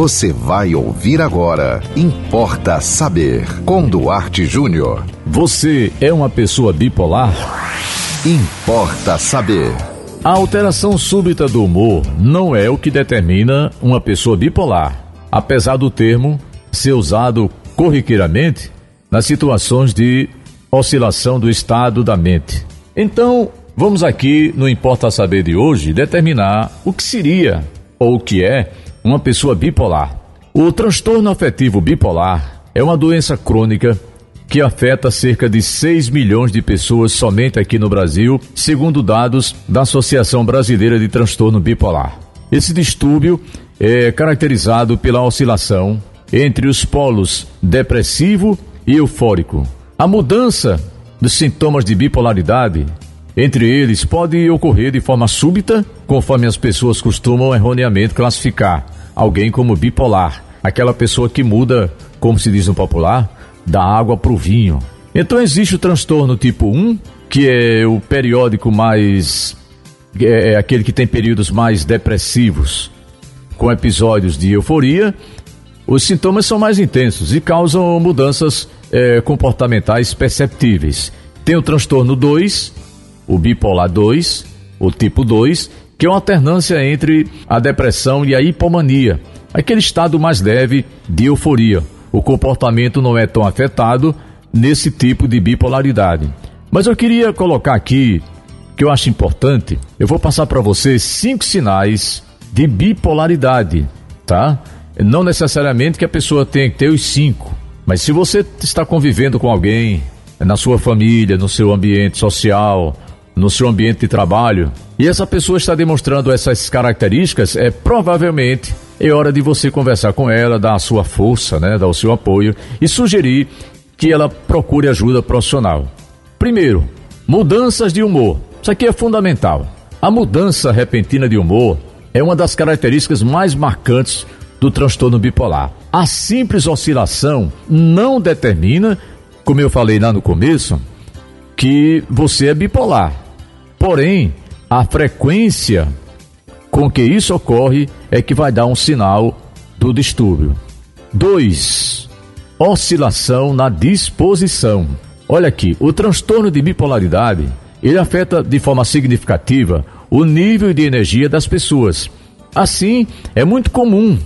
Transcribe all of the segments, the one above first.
Você vai ouvir agora. Importa saber. Com Duarte Júnior. Você é uma pessoa bipolar? Importa saber. A alteração súbita do humor não é o que determina uma pessoa bipolar, apesar do termo ser usado corriqueiramente nas situações de oscilação do estado da mente. Então, vamos aqui, no Importa Saber de hoje, determinar o que seria ou o que é uma pessoa bipolar. O transtorno afetivo bipolar é uma doença crônica que afeta cerca de 6 milhões de pessoas somente aqui no Brasil, segundo dados da Associação Brasileira de Transtorno Bipolar. Esse distúrbio é caracterizado pela oscilação entre os polos depressivo e eufórico. A mudança dos sintomas de bipolaridade entre eles pode ocorrer de forma súbita, conforme as pessoas costumam erroneamente classificar alguém como bipolar, aquela pessoa que muda, como se diz no popular, da água para o vinho. Então existe o transtorno tipo 1, que é o periódico mais. É, é aquele que tem períodos mais depressivos, com episódios de euforia. Os sintomas são mais intensos e causam mudanças é, comportamentais perceptíveis. Tem o transtorno 2, o bipolar 2, o tipo 2, que é uma alternância entre a depressão e a hipomania, aquele estado mais leve de euforia. O comportamento não é tão afetado nesse tipo de bipolaridade. Mas eu queria colocar aqui que eu acho importante. Eu vou passar para vocês cinco sinais de bipolaridade, tá? Não necessariamente que a pessoa tenha que ter os cinco, mas se você está convivendo com alguém na sua família, no seu ambiente social, no seu ambiente de trabalho, e essa pessoa está demonstrando essas características, é provavelmente é hora de você conversar com ela, dar a sua força, né, dar o seu apoio e sugerir que ela procure ajuda profissional. Primeiro, mudanças de humor. Isso aqui é fundamental. A mudança repentina de humor é uma das características mais marcantes do transtorno bipolar. A simples oscilação não determina, como eu falei lá no começo, que você é bipolar. Porém, a frequência com que isso ocorre é que vai dar um sinal do distúrbio. 2. Oscilação na disposição. Olha aqui, o transtorno de bipolaridade, ele afeta de forma significativa o nível de energia das pessoas. Assim, é muito comum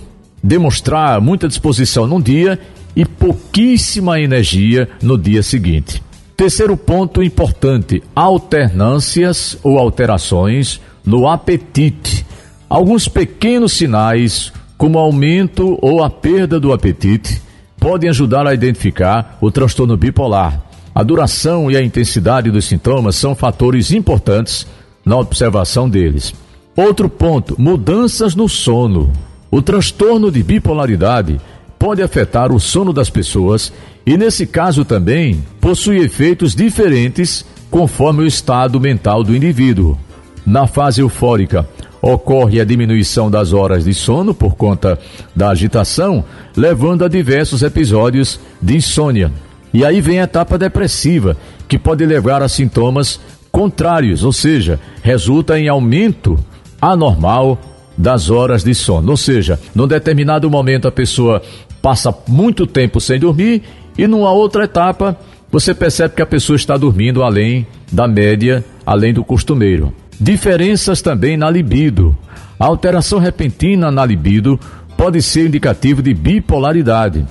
demonstrar muita disposição num dia e pouquíssima energia no dia seguinte. Terceiro ponto importante: alternâncias ou alterações no apetite. Alguns pequenos sinais, como aumento ou a perda do apetite, podem ajudar a identificar o transtorno bipolar. A duração e a intensidade dos sintomas são fatores importantes na observação deles. Outro ponto: mudanças no sono. O transtorno de bipolaridade pode afetar o sono das pessoas e, nesse caso também, possui efeitos diferentes conforme o estado mental do indivíduo. Na fase eufórica, ocorre a diminuição das horas de sono por conta da agitação, levando a diversos episódios de insônia. E aí vem a etapa depressiva, que pode levar a sintomas contrários, ou seja, resulta em aumento anormal das horas de sono. Ou seja, num determinado momento a pessoa passa muito tempo sem dormir e numa outra etapa você percebe que a pessoa está dormindo além da média, além do costumeiro. Diferenças também na libido. A alteração repentina na libido pode ser indicativo de bipolaridade.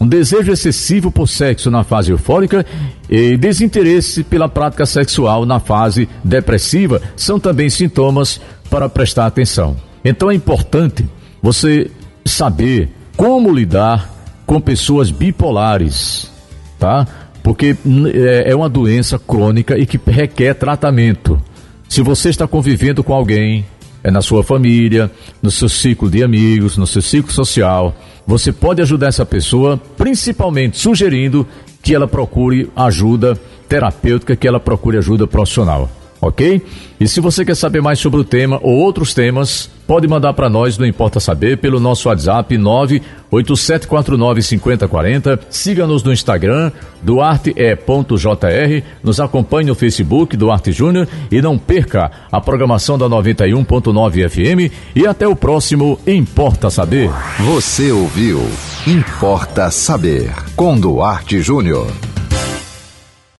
Um desejo excessivo por sexo na fase eufórica e desinteresse pela prática sexual na fase depressiva são também sintomas para prestar atenção. Então é importante você saber como lidar com pessoas bipolares, tá? Porque é, é uma doença crônica e que requer tratamento. Se você está convivendo com alguém, é na sua família, no seu ciclo de amigos, no seu ciclo social, você pode ajudar essa pessoa, principalmente sugerindo que ela procure ajuda terapêutica, que ela procure ajuda profissional, ok? E se você quer saber mais sobre o tema ou outros temas, pode mandar para nós, não importa saber, pelo nosso WhatsApp 987495040. Siga-nos no Instagram, duarte.jr. Nos acompanhe no Facebook, Duarte Júnior. E não perca a programação da 91.9 FM. E até o próximo Importa Saber. Você ouviu Importa Saber, com Duarte Júnior.